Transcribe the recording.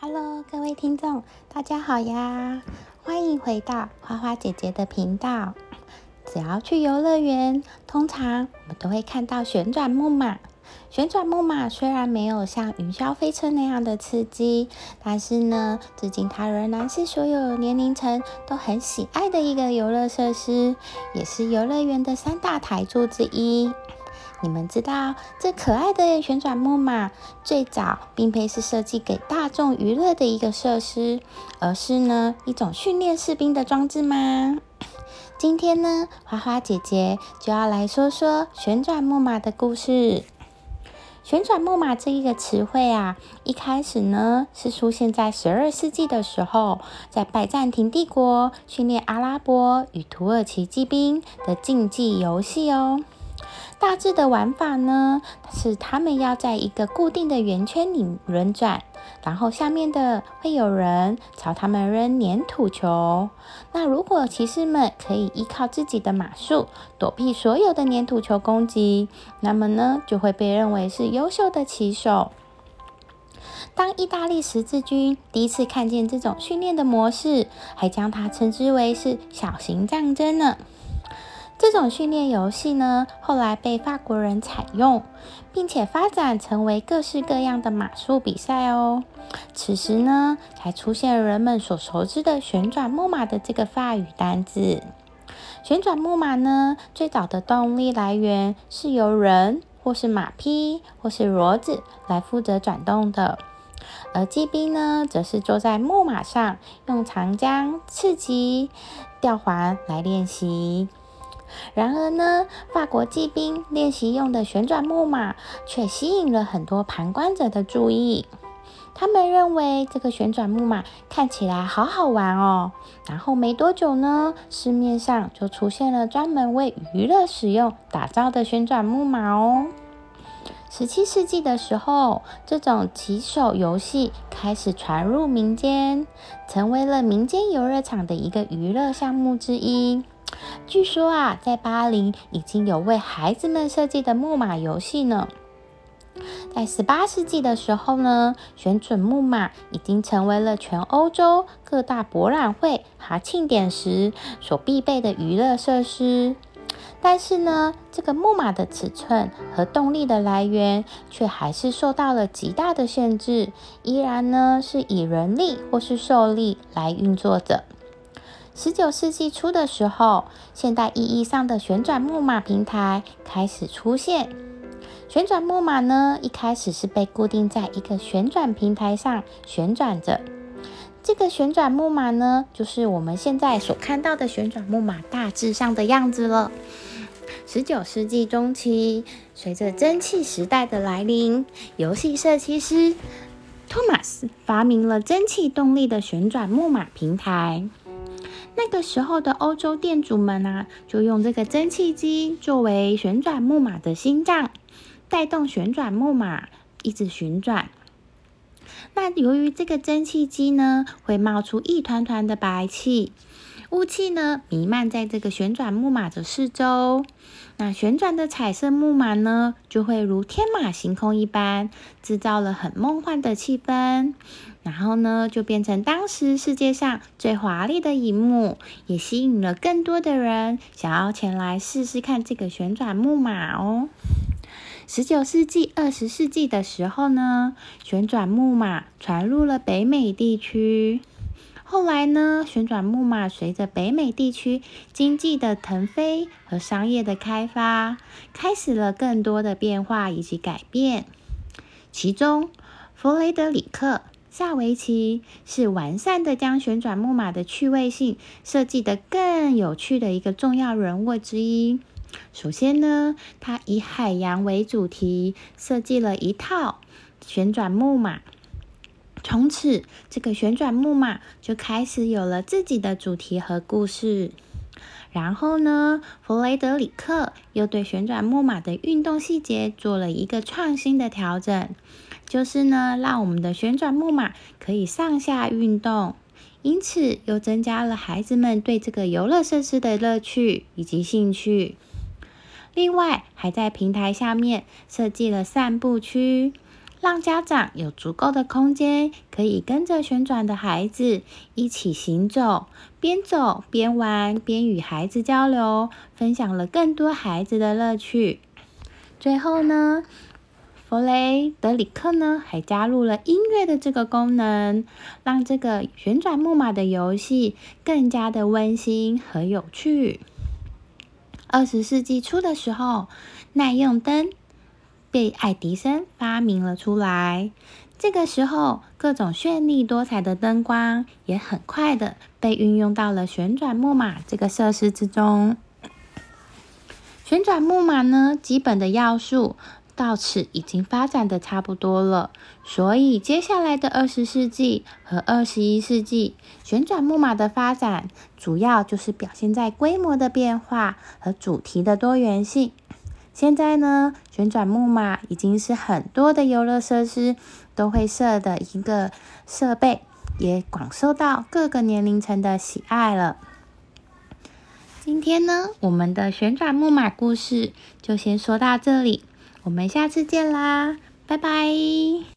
Hello，各位听众，大家好呀！欢迎回到花花姐姐的频道。只要去游乐园，通常我们都会看到旋转木马。旋转木马虽然没有像云霄飞车那样的刺激，但是呢，至今它仍然是所有年龄层都很喜爱的一个游乐设施，也是游乐园的三大台柱之一。你们知道这可爱的旋转木马最早并非是设计给大众娱乐的一个设施，而是呢一种训练士兵的装置吗？今天呢，花花姐姐就要来说说旋转木马的故事。旋转木马这一个词汇啊，一开始呢是出现在十二世纪的时候，在拜占庭帝国训练阿拉伯与土耳其骑兵的竞技游戏哦。大致的玩法呢，是他们要在一个固定的圆圈里轮转，然后下面的会有人朝他们扔粘土球。那如果骑士们可以依靠自己的马术躲避所有的粘土球攻击，那么呢就会被认为是优秀的骑手。当意大利十字军第一次看见这种训练的模式，还将它称之为是小型战争呢。这种训练游戏呢，后来被法国人采用，并且发展成为各式各样的马术比赛哦。此时呢，才出现人们所熟知的旋转木马的这个法语单字。旋转木马呢，最早的动力来源是由人或是马匹或是骡子来负责转动的，而骑兵呢，则是坐在木马上，用长江、刺棘、吊环来练习。然而呢，法国骑兵练习用的旋转木马却吸引了很多旁观者的注意。他们认为这个旋转木马看起来好好玩哦。然后没多久呢，市面上就出现了专门为娱乐使用打造的旋转木马哦。十七世纪的时候，这种骑手游戏开始传入民间，成为了民间游乐场的一个娱乐项目之一。据说啊，在巴黎已经有为孩子们设计的木马游戏呢。在十八世纪的时候呢，旋转木马已经成为了全欧洲各大博览会和庆典时所必备的娱乐设施。但是呢，这个木马的尺寸和动力的来源却还是受到了极大的限制，依然呢是以人力或是受力来运作的。十九世纪初的时候，现代意义上的旋转木马平台开始出现。旋转木马呢，一开始是被固定在一个旋转平台上旋转着。这个旋转木马呢，就是我们现在所看到的旋转木马大致上的样子了。十九世纪中期，随着蒸汽时代的来临，游戏设计师托马斯发明了蒸汽动力的旋转木马平台。那个时候的欧洲店主们啊，就用这个蒸汽机作为旋转木马的心脏，带动旋转木马一直旋转。那由于这个蒸汽机呢，会冒出一团团的白气。雾气呢弥漫在这个旋转木马的四周，那旋转的彩色木马呢就会如天马行空一般，制造了很梦幻的气氛。然后呢，就变成当时世界上最华丽的一幕，也吸引了更多的人想要前来试试看这个旋转木马哦。十九世纪、二十世纪的时候呢，旋转木马传入了北美地区。后来呢，旋转木马随着北美地区经济的腾飞和商业的开发，开始了更多的变化以及改变。其中，弗雷德里克·萨维奇是完善的将旋转木马的趣味性设计得更有趣的一个重要人物之一。首先呢，他以海洋为主题，设计了一套旋转木马。从此，这个旋转木马就开始有了自己的主题和故事。然后呢，弗雷德里克又对旋转木马的运动细节做了一个创新的调整，就是呢，让我们的旋转木马可以上下运动，因此又增加了孩子们对这个游乐设施的乐趣以及兴趣。另外，还在平台下面设计了散步区。让家长有足够的空间，可以跟着旋转的孩子一起行走，边走边玩，边与孩子交流，分享了更多孩子的乐趣。最后呢，弗雷德里克呢还加入了音乐的这个功能，让这个旋转木马的游戏更加的温馨和有趣。二十世纪初的时候，耐用灯。被爱迪生发明了出来。这个时候，各种绚丽多彩的灯光也很快的被运用到了旋转木马这个设施之中。旋转木马呢，基本的要素到此已经发展的差不多了。所以，接下来的二十世纪和二十一世纪，旋转木马的发展主要就是表现在规模的变化和主题的多元性。现在呢，旋转木马已经是很多的游乐设施都会设的一个设备，也广受到各个年龄层的喜爱了。今天呢，我们的旋转木马故事就先说到这里，我们下次见啦，拜拜。